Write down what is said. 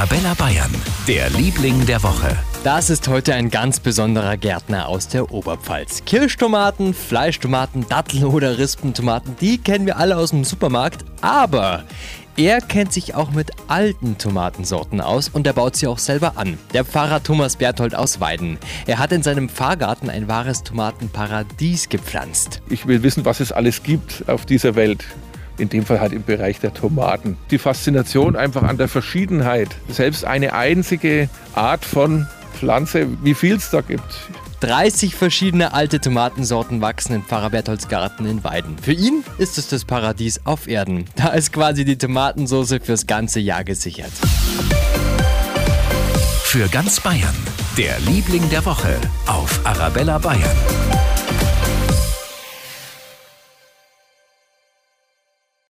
Arabella Bayern, der Liebling der Woche. Das ist heute ein ganz besonderer Gärtner aus der Oberpfalz. Kirschtomaten, Fleischtomaten, Datteln oder Rispentomaten, die kennen wir alle aus dem Supermarkt. Aber er kennt sich auch mit alten Tomatensorten aus und er baut sie auch selber an. Der Pfarrer Thomas Berthold aus Weiden. Er hat in seinem Pfarrgarten ein wahres Tomatenparadies gepflanzt. Ich will wissen, was es alles gibt auf dieser Welt in dem Fall halt im Bereich der Tomaten. Die Faszination einfach an der Verschiedenheit, selbst eine einzige Art von Pflanze, wie viel es da gibt. 30 verschiedene alte Tomatensorten wachsen in Pfarrer Bertholds Garten in Weiden. Für ihn ist es das Paradies auf Erden. Da ist quasi die Tomatensauce fürs ganze Jahr gesichert. Für ganz Bayern, der Liebling der Woche auf Arabella Bayern.